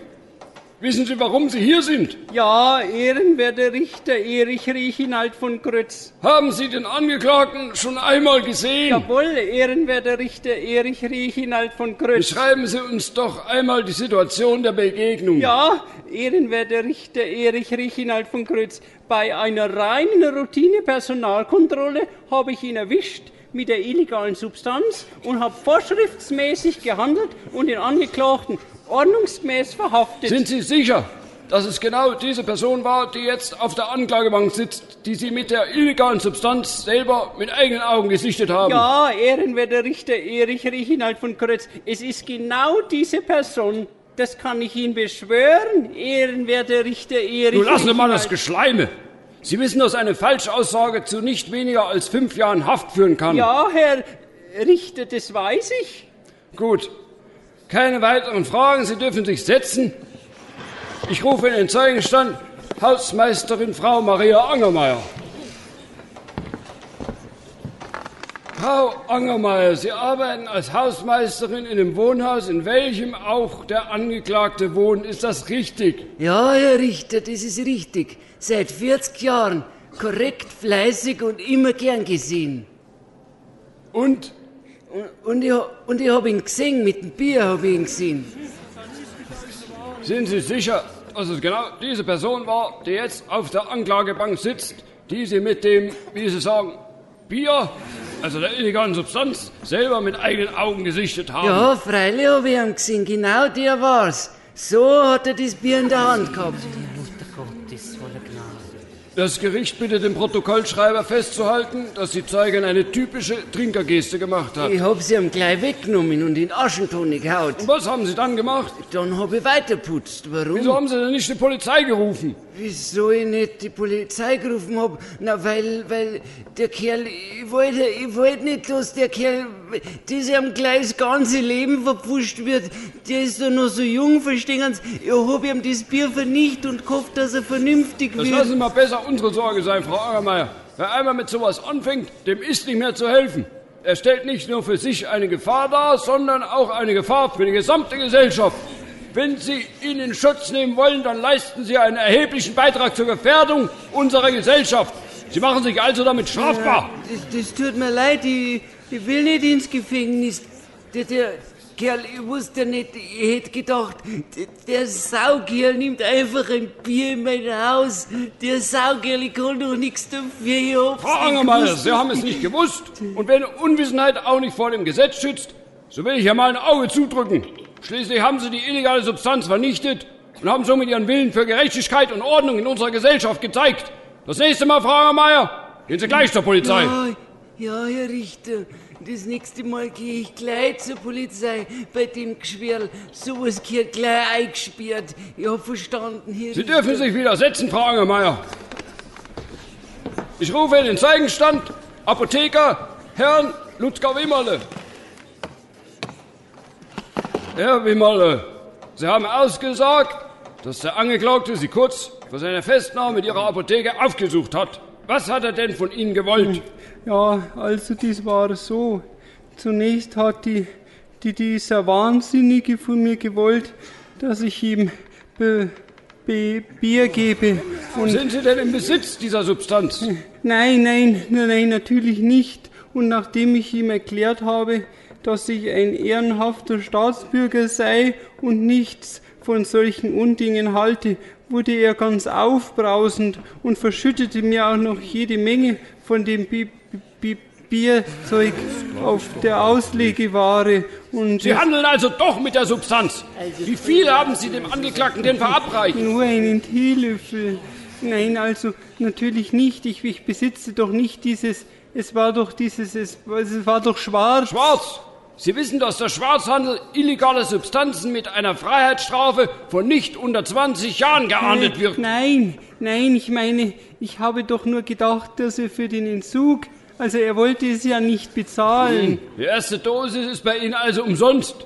wissen Sie, warum Sie hier sind? Ja, ehrenwerter Richter Erich Riechenald von Grötz. Haben Sie den Angeklagten schon einmal gesehen? Jawohl, ehrenwerter Richter Erich Riechenald von Grötz. Beschreiben Sie uns doch einmal die Situation der Begegnung. Ja, ehrenwerter Richter Erich Riechenald von Grötz. Bei einer reinen Routine-Personalkontrolle habe ich ihn erwischt mit der illegalen Substanz und habe vorschriftsmäßig gehandelt und den Angeklagten ordnungsgemäß verhaftet. Sind Sie sicher, dass es genau diese Person war, die jetzt auf der Anklagebank sitzt, die Sie mit der illegalen Substanz selber mit eigenen Augen gesichtet haben? Ja, ehrenwerter Richter Erich Riechenald von Krötz, es ist genau diese Person. Das kann ich Ihnen beschwören, ehrenwerter Richter Erich Nun lassen Sie mal das Geschleime. Sie wissen, dass eine Falschaussage zu nicht weniger als fünf Jahren Haft führen kann. Ja, Herr Richter, das weiß ich. Gut. Keine weiteren Fragen. Sie dürfen sich setzen. Ich rufe in den Zeugenstand Hausmeisterin Frau Maria Angermeier. Frau Angermeier, Sie arbeiten als Hausmeisterin in einem Wohnhaus, in welchem auch der Angeklagte wohnt. Ist das richtig? Ja, Herr Richter, das ist richtig. Seit 40 Jahren. Korrekt, fleißig und immer gern gesehen. Und? Und, ich, und ich habe ihn gesehen, mit dem Bier habe ich ihn gesehen. Sind Sie sicher, dass es genau diese Person war, die jetzt auf der Anklagebank sitzt, die Sie mit dem, wie Sie sagen, Bier, also der illegalen Substanz, selber mit eigenen Augen gesichtet haben? Ja, freilich habe ich ihn gesehen, genau der war's. So hat er das Bier in der Hand gehabt. Das Gericht bittet den Protokollschreiber festzuhalten, dass die Zeugin eine typische Trinkergeste gemacht hat. Ich hab sie ihm gleich weggenommen und in Aschentonne gehaut. Und was haben Sie dann gemacht? Dann hab ich weiterputzt. Warum? Wieso haben Sie denn nicht die Polizei gerufen? Wieso ich nicht die Polizei gerufen hab? Na, weil, weil der Kerl, ich wollte, ich wollte nicht, dass der Kerl, das ihm gleich das ganze Leben verpfuscht wird. Der ist doch noch so jung, verstehen Sie? Ich hab ihm das Bier vernichtet und gehofft, dass er vernünftig Das wird. lassen Sie mal besser unsere Sorge sein, Frau Angermeier. Wer einmal mit sowas anfängt, dem ist nicht mehr zu helfen. Er stellt nicht nur für sich eine Gefahr dar, sondern auch eine Gefahr für die gesamte Gesellschaft. Wenn Sie ihn in Schutz nehmen wollen, dann leisten Sie einen erheblichen Beitrag zur Gefährdung unserer Gesellschaft. Sie machen sich also damit strafbar. Ja, das, das, tut mir leid, ich, ich will nicht ins Gefängnis. Der, der Kerl, ich wusste nicht, ich hätte gedacht, der, der Saukerl nimmt einfach ein Bier in mein Haus. Der Saukerl, ich kann doch nichts dafür. Frau Angermeier, Sie haben es nicht gewusst. Und wenn Unwissenheit auch nicht vor dem Gesetz schützt, so will ich ja mal ein Auge zudrücken. Schließlich haben Sie die illegale Substanz vernichtet und haben somit Ihren Willen für Gerechtigkeit und Ordnung in unserer Gesellschaft gezeigt. Das nächste Mal, Frau Angermeier, gehen Sie gleich zur Polizei. Ja, ja, Herr Richter. Das nächste Mal gehe ich gleich zur Polizei bei dem Geschwirl. Sowas gehört gleich eingesperrt. Ich hab verstanden, Herr Sie dürfen sich widersetzen, Frau Angermeier. Ich rufe in den Zeugenstand Apotheker Herrn Ludger Wimmerle. Herr Wimmerle, Sie haben ausgesagt, dass der Angeklagte Sie kurz vor seiner Festnahme in Ihrer Apotheke aufgesucht hat. Was hat er denn von Ihnen gewollt? Ja, also das war so. Zunächst hat die, die dieser Wahnsinnige von mir gewollt, dass ich ihm be, be, Bier gebe. Und Sind Sie denn im Besitz dieser Substanz? Nein, nein, nein, nein, natürlich nicht. Und nachdem ich ihm erklärt habe, dass ich ein ehrenhafter Staatsbürger sei und nichts von solchen Undingen halte, wurde er ganz aufbrausend und verschüttete mir auch noch jede Menge von dem Bi Bi Bierzeug auf der Auslegeware. Und Sie handeln also doch mit der Substanz. Wie viel haben Sie dem Angeklagten denn verabreicht? Nur einen Teelöffel. Nein, also natürlich nicht. Ich, ich besitze doch nicht dieses. Es war doch dieses. Es, es war doch schwarz. Schwarz? Sie wissen, dass der Schwarzhandel illegaler Substanzen mit einer Freiheitsstrafe von nicht unter 20 Jahren geahndet wird. Nein, nein, ich meine, ich habe doch nur gedacht, dass er für den Entzug, also er wollte es ja nicht bezahlen. Die erste Dosis ist bei Ihnen also umsonst.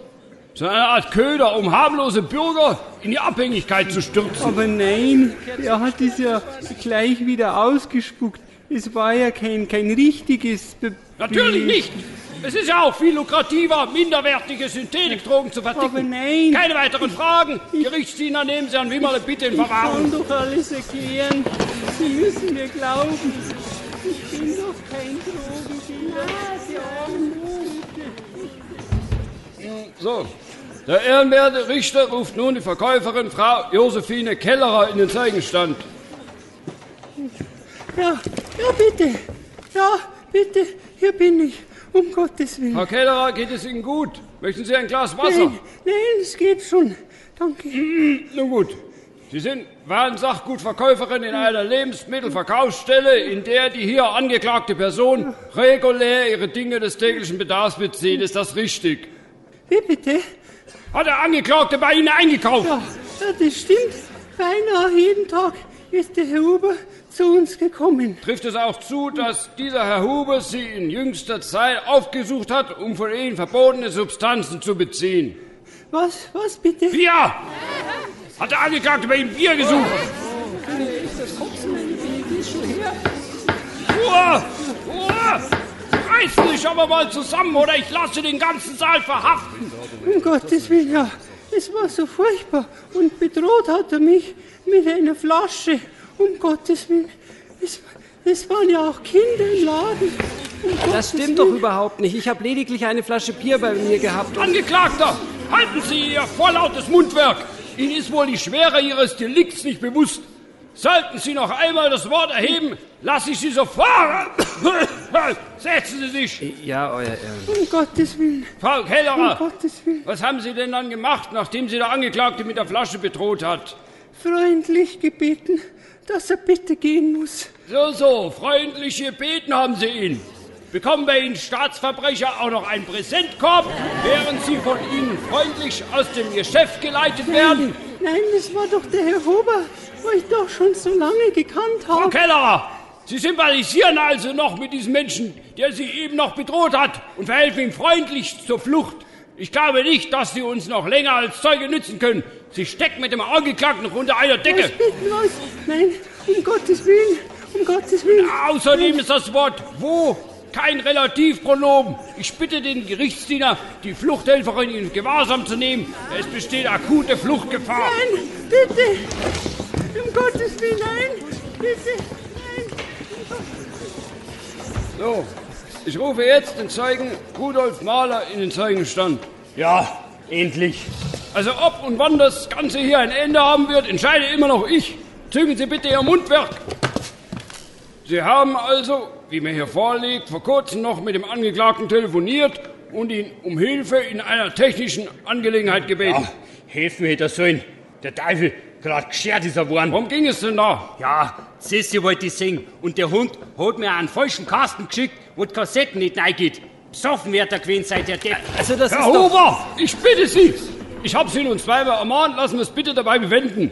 So eine Art Köder, um harmlose Bürger in die Abhängigkeit zu stürzen. Aber nein, er hat es ja gleich wieder ausgespuckt. Es war ja kein, kein richtiges. Be Natürlich nicht! Es ist ja auch viel lukrativer, minderwertige Synthetikdrogen zu verticken. Aber nein. Keine weiteren Fragen. Gerichtsdiener, nehmen Sie Herrn Wimmerle bitte in Ich kann Verwahrung. doch alles erklären. Sie müssen mir glauben. Ich bin doch kein Drogendealer. So, der ehrenwerte Richter ruft nun die Verkäuferin Frau Josephine Kellerer in den Zeugenstand. Ja, ja, bitte. Ja, bitte. Hier bin ich. Um Gottes Willen. Frau Kellerer, geht es Ihnen gut? Möchten Sie ein Glas Wasser? Nein, nein, es geht schon. Danke. Nun gut. Sie sind Warensachgutverkäuferin in einer Lebensmittelverkaufsstelle, in der die hier angeklagte Person regulär ihre Dinge des täglichen Bedarfs bezieht. Ist das richtig? Wie bitte? Hat der Angeklagte bei Ihnen eingekauft? Ja, ja, das stimmt. Beinahe jeden Tag ist der Herr Huber zu uns gekommen. Trifft es auch zu, dass dieser Herr Huber Sie in jüngster Zeit aufgesucht hat, um von Ihnen verbotene Substanzen zu beziehen? Was, was bitte? Bier! Hat der Angeklagte bei Ihnen Bier gesucht? Ruhe! Ruhe! Reißen Sie sich aber mal zusammen, oder ich lasse den ganzen Saal verhaften. Um Gottes Willen, ja. Es war so furchtbar. Und bedroht hat er mich mit einer Flasche. Um Gottes Willen. Es, es waren ja auch Kinder im Laden. Um Das Gottes stimmt doch Willen. überhaupt nicht. Ich habe lediglich eine Flasche Bier bei mir gehabt. Angeklagter, halten Sie Ihr vorlautes Mundwerk. Ihnen ist wohl die Schwere Ihres Delikts nicht bewusst. Sollten Sie noch einmal das Wort erheben, lasse ich Sie sofort. <coughs> Setzen Sie sich. Ja, Euer Ehren. Um Gottes Willen. Frau Um Kellerer, Gottes Willen. was haben Sie denn dann gemacht, nachdem Sie der Angeklagte mit der Flasche bedroht hat? Freundlich gebeten, dass er bitte gehen muss. So, so, freundliche Beten haben Sie ihn. Bekommen bei Ihnen Staatsverbrecher auch noch einen Präsentkorb, während Sie von Ihnen freundlich aus dem Geschäft geleitet werden? Nein, das war doch der Herr Huber, wo ich doch schon so lange gekannt Frau habe. Kellerer, Sie sympathisieren also noch mit diesem Menschen, der Sie eben noch bedroht hat und verhelfen ihm freundlich zur Flucht. Ich glaube nicht, dass Sie uns noch länger als Zeuge nützen können. Sie stecken mit dem Angeklagten noch unter einer Decke. Was? Nein, um Gottes Willen, um Gottes Willen. Außerdem ist das Wort wo kein Relativpronomen. Ich bitte den Gerichtsdiener, die Fluchthelferin in Gewahrsam zu nehmen. Es besteht akute Fluchtgefahr. Nein, bitte. Um Gottes Willen, nein. Bitte. So, ich rufe jetzt den Zeugen Rudolf Mahler in den Zeugenstand. Ja, endlich. Also ob und wann das Ganze hier ein Ende haben wird, entscheide immer noch ich. Zügen Sie bitte Ihr Mundwerk. Sie haben also, wie mir hier vorliegt, vor kurzem noch mit dem Angeklagten telefoniert und ihn um Hilfe in einer technischen Angelegenheit gebeten. Ja, helfen hätte er sollen. Der Teufel, gerade geschert ist er worden. Worum ging es denn da? Ja, Sissi wollte ich singen. Und der Hund hat mir einen falschen Kasten geschickt, wo die Kassetten nicht reingeht. Besoffen wird er gewesen seit der Depp. Also das Herr Huber, ich bitte Sie. Ich habe Sie nun zweimal ermahnt, lassen wir es bitte dabei bewenden.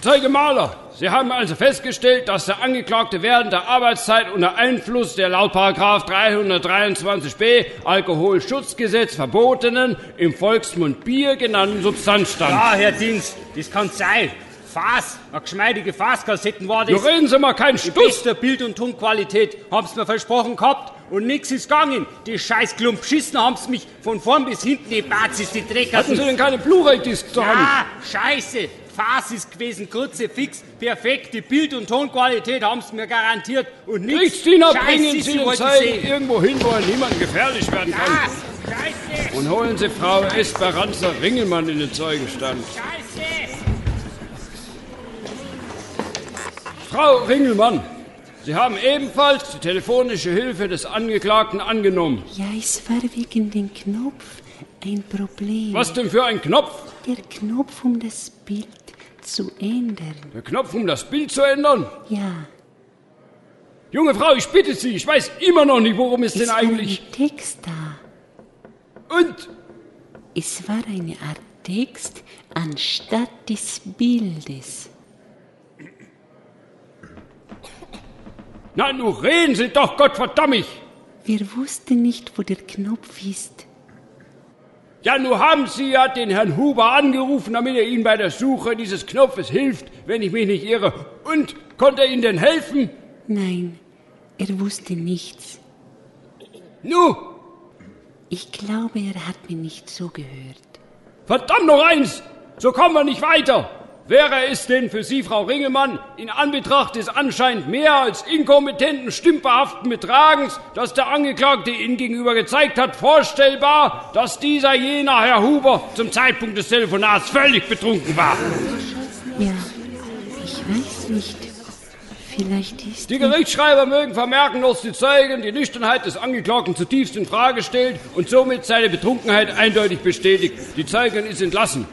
Zeuge Mahler, Sie haben also festgestellt, dass der Angeklagte während der Arbeitszeit unter Einfluss der laut 323b Alkoholschutzgesetz verbotenen, im Volksmund Bier genannten Substanz stand. Ja, Herr Dienst, das kann sein. Fass, eine geschmeidige Fasskassetten war das. Nur reden Sie mal keinen Stuss. Die beste Bild- und Tonqualität haben's mir versprochen gehabt und nix ist gegangen. Die scheiß Klump Schissen haben's mich von vorn bis hinten, die Bazis, die Drecker. Hatten Sie denn keine Blu-ray-Disc zur Hand? Ja, scheiße. Fass ist gewesen, kurze, fix, perfekt. Die Bild- und Tonqualität haben's mir garantiert und nichts. Gerichtsdiener, bringen Sie den Zeugen irgendwo hin, wo er niemand gefährlich werden kann. Ja, scheiße. Und holen Sie Frau Esperanza Ringelmann in den Zeugenstand. Scheiße. Frau Ringelmann, Sie haben ebenfalls die telefonische Hilfe des Angeklagten angenommen. Ja, es war wegen dem Knopf ein Problem. Was denn für ein Knopf? Der Knopf, um das Bild zu ändern. Der Knopf, um das Bild zu ändern? Ja. Junge Frau, ich bitte Sie, ich weiß immer noch nicht, worum es, es denn eigentlich... Es war ein Text da. Und? Es war eine Art Text anstatt des Bildes. Na, nun reden Sie doch, Gottverdammt! Wir wussten nicht, wo der Knopf ist. Ja, nun haben Sie ja den Herrn Huber angerufen, damit er Ihnen bei der Suche dieses Knopfes hilft, wenn ich mich nicht irre. Und konnte er Ihnen denn helfen? Nein, er wusste nichts. Nu? Ich glaube, er hat mir nicht zugehört. Verdammt noch eins! So kommen wir nicht weiter! Wäre es denn für Sie, Frau Ringelmann, in Anbetracht des anscheinend mehr als inkompetenten stümperhaften Betragens, das der Angeklagte Ihnen gegenüber gezeigt hat, vorstellbar, dass dieser jener Herr Huber zum Zeitpunkt des Telefonats völlig betrunken war? Ja, ich weiß nicht. Vielleicht ist. Die Gerichtsschreiber mögen vermerken, dass die Zeugen die Nüchternheit des Angeklagten zutiefst in Frage stellt und somit seine Betrunkenheit eindeutig bestätigt. Die Zeugin ist entlassen.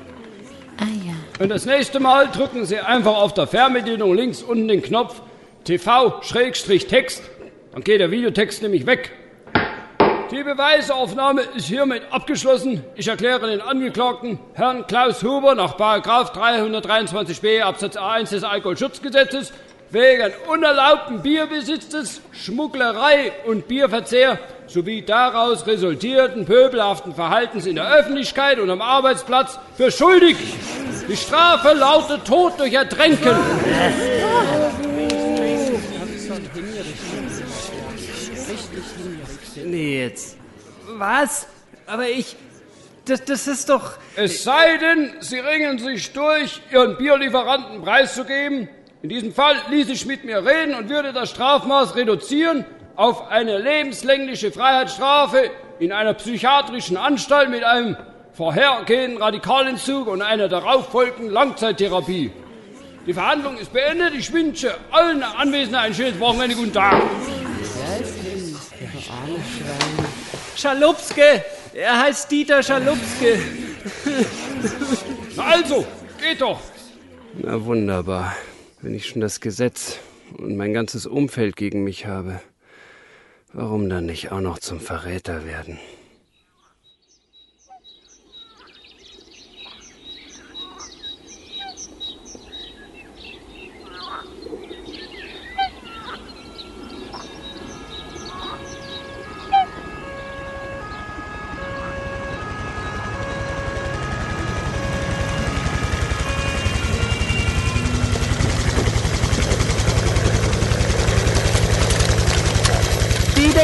Und das nächste Mal drücken Sie einfach auf der Fernbedienung links unten den Knopf TV-Text. Dann geht der Videotext nämlich weg. Die Beweisaufnahme ist hiermit abgeschlossen. Ich erkläre den Angeklagten, Herrn Klaus Huber, nach 323b Absatz A1 des Alkoholschutzgesetzes wegen unerlaubten Bierbesitzes, Schmugglerei und Bierverzehr sowie daraus resultierten pöbelhaften Verhaltens in der Öffentlichkeit und am Arbeitsplatz für schuldig. Die Strafe lautet Tod durch Ertränken. Nee, jetzt. Was? Aber ich. Das, das ist doch. Es sei denn, Sie ringen sich durch, Ihren Bierlieferanten preiszugeben. In diesem Fall ließ ich mit mir reden und würde das Strafmaß reduzieren auf eine lebenslängliche Freiheitsstrafe in einer psychiatrischen Anstalt mit einem vorhergehenden Radikalentzug und einer darauffolgenden Langzeittherapie. Die Verhandlung ist beendet. Ich wünsche allen Anwesenden ein schönes Wochenende. Guten Tag. Schalupske! Er heißt Dieter Schalupske. Na also, geht doch. Na wunderbar. Wenn ich schon das Gesetz und mein ganzes Umfeld gegen mich habe, warum dann nicht auch noch zum Verräter werden?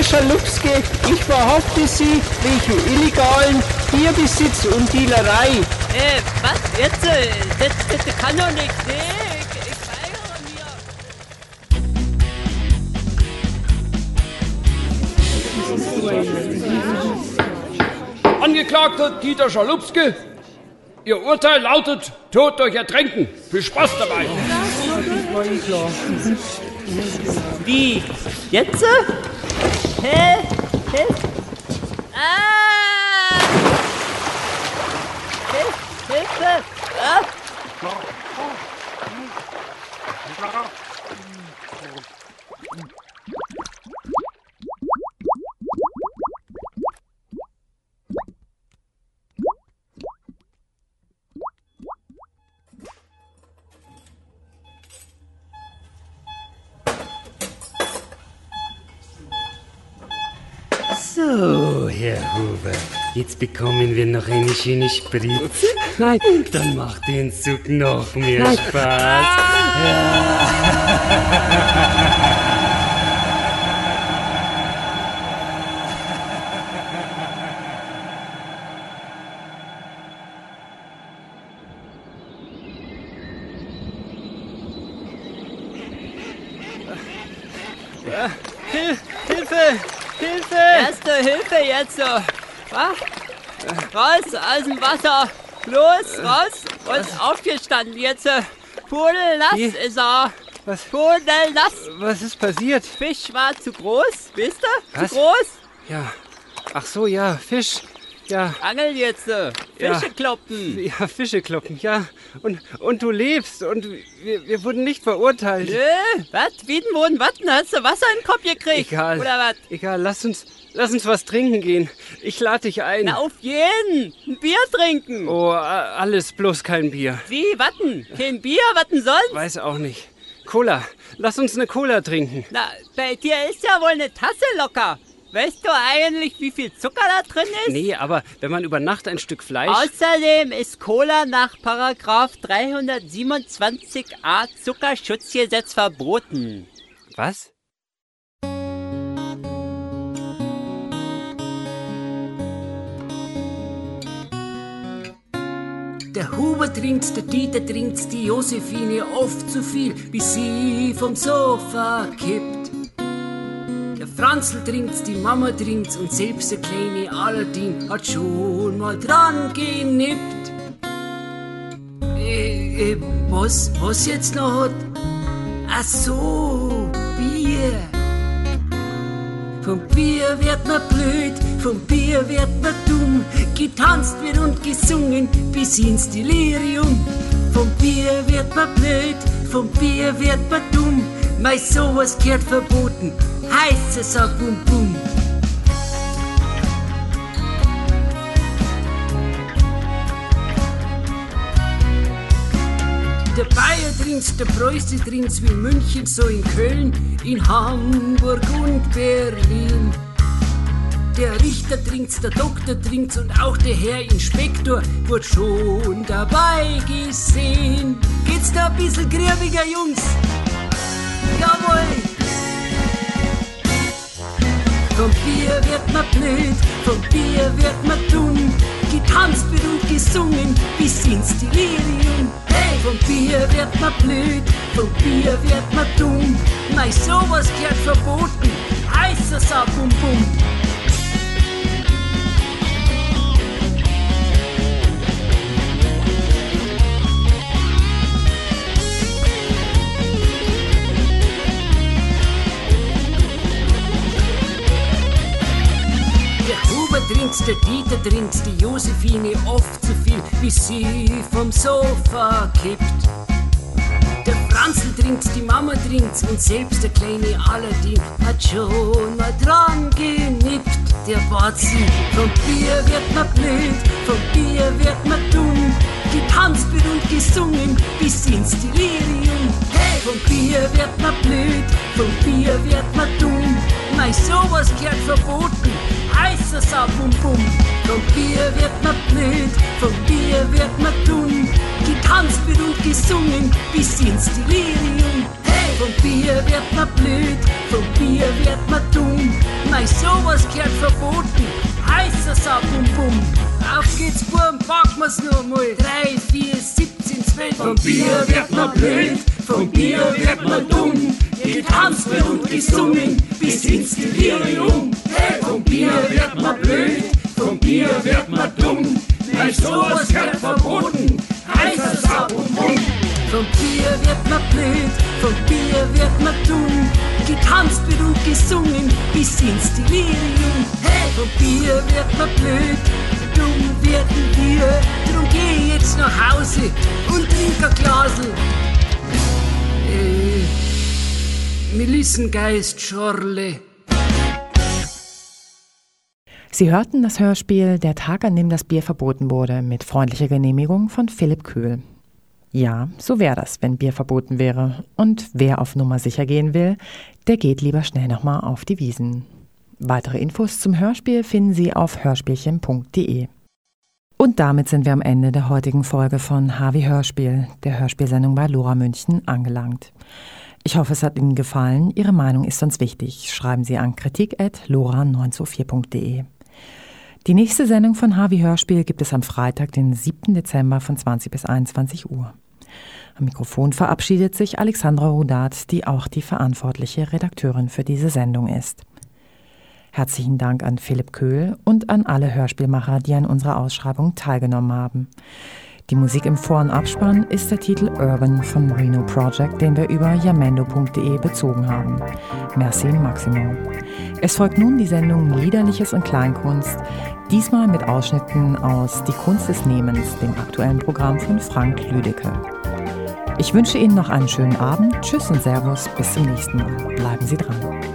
Schalupske, ich behaupte Sie wegen illegalen Bierbesitz und Dealerei. Äh, was jetzt? Das, das, das kann doch nicht sein. Angeklagter Dieter Schalupske, Ihr Urteil lautet Tod durch Ertränken. Viel Spaß dabei. Wie? Jetzt? Äh? Hä? Hä? Ah! Hil- Hilfe! Ah! So, Herr Huber, jetzt bekommen wir noch eine schöne Spritze. Nein. Und dann macht der Entzug noch mehr Nein. Spaß. Äh, Hil Hilfe! Hilfe! Erste Hilfe jetzt so. Was? Raus aus dem Wasser! Los, raus! Und aufgestanden jetzt. Pudelnass Wie? ist er. Was? Pudelnass. Was ist passiert? Fisch war zu groß, wisst ihr? Was? Zu groß? Ja. Ach so, ja, Fisch. Ja. Angel jetzt. äh, Ja. Fische kloppen. Ja, Fische kloppen, ja. Und, und du lebst und wir, wir wurden nicht verurteilt. Nö, was? Wieden wurden Watten? Hast du Wasser in den Kopf gekriegt? Egal. Oder was? Egal, lass uns, lass uns was trinken gehen. Ich lade dich ein. Na, auf jeden. Ein Bier trinken. Oh, alles bloß kein Bier. Wie, Watten? Kein Bier? Watten sonst? Weiß auch nicht. Cola. Lass uns eine Cola trinken. Na, bei dir ist ja wohl eine Tasse locker. Weißt du eigentlich, wie viel Zucker da drin ist? Nee, aber wenn man über Nacht ein Stück Fleisch. Außerdem ist Cola nach Paragraph 327a Zuckerschutzgesetz verboten. Was? Der Huber trinkt's, der Dieter trinkt's, die Josephine oft zu viel, bis sie vom Sofa kippt. Der Franzl trinkt's, die Mama trinkt's und selbst der kleine Aladdin hat schon mal dran genippt. Äh, äh, was, was jetzt noch hat? Ach so, Bier. Vom Bier wird man blöd, vom Bier wird man dumm. Getanzt wird und gesungen bis ins Delirium. Vom Bier wird man blöd, vom Bier wird man dumm. Mei, sowas gehört verboten, heißt es auch bum Trinkt's, der Preuße trinkt's wie in München, so in Köln, in Hamburg und Berlin. Der Richter trinkt's, der Doktor trinkt's und auch der Herr Inspektor wird schon dabei gesehen. Geht's da ein bisschen griebiger, Jungs? Jawohl! Vom Bier wird man blöd, vom Bier wird man dumm. Getanzt wird und gesungen bis ins Delirium. Hey, vom Bier wird man blöd, vom Bier wird man dumm. Mei, sowas gehört verboten, heißer Sau bum bum. Trinkt's, der Dieter trinkt's, die Josephine oft zu viel, bis sie vom Sofa kippt. Der Franzl trinkt's, die Mama trinkt's und selbst der kleine Aladdin hat schon mal dran genippt. Der Batzen, vom Bier wird man blöd, vom Bier wird man dumm. Getanzt wird und gesungen bis ins Delirium. Hey, vom Bier wird man blöd, vom Bier wird man dumm. Mei, sowas gehört verboten, heißer Sau bum bum. Vom Bier wird man blöd, vom Bier wird man dumm. Getanzt wird und gesungen bis ins Delirium. Hey, vom Bier wird man blöd, vom Bier wird man dumm. Nein, sowas gehört verboten. Heißer Sau, bum bum. Auf geht's, Burm, packen wir's noch mal. 3, 4, 17, 12. Vom Bier wird man blöd, vom Bier wird man dumm. Getanzt und gesungen bis ins Delirium. Hey, Melissengeist, Schorle. Sie hörten das Hörspiel Der Tag, an dem das Bier verboten wurde, mit freundlicher Genehmigung von Philipp Köhl. Ja, so wäre das, wenn Bier verboten wäre. Und wer auf Nummer sicher gehen will, der geht lieber schnell nochmal auf die Wiesen. Weitere Infos zum Hörspiel finden Sie auf hörspielchen.de. Und damit sind wir am Ende der heutigen Folge von Harvey Hörspiel, der Hörspielsendung bei Lora München, angelangt. Ich hoffe, es hat Ihnen gefallen. Ihre Meinung ist uns wichtig. Schreiben Sie an kritik.lora924.de. Die nächste Sendung von Harvey Hörspiel gibt es am Freitag, den 7. Dezember von 20 bis 21 Uhr. Am Mikrofon verabschiedet sich Alexandra Rudat, die auch die verantwortliche Redakteurin für diese Sendung ist. Herzlichen Dank an Philipp Köhl und an alle Hörspielmacher, die an unserer Ausschreibung teilgenommen haben. Die Musik im Vor- und Abspann ist der Titel Urban vom Reno Project, den wir über yamendo.de bezogen haben. Merci Maximum. Es folgt nun die Sendung Liederliches und Kleinkunst, diesmal mit Ausschnitten aus Die Kunst des Nehmens, dem aktuellen Programm von Frank Lüdecke. Ich wünsche Ihnen noch einen schönen Abend. Tschüss und Servus. Bis zum nächsten Mal. Bleiben Sie dran.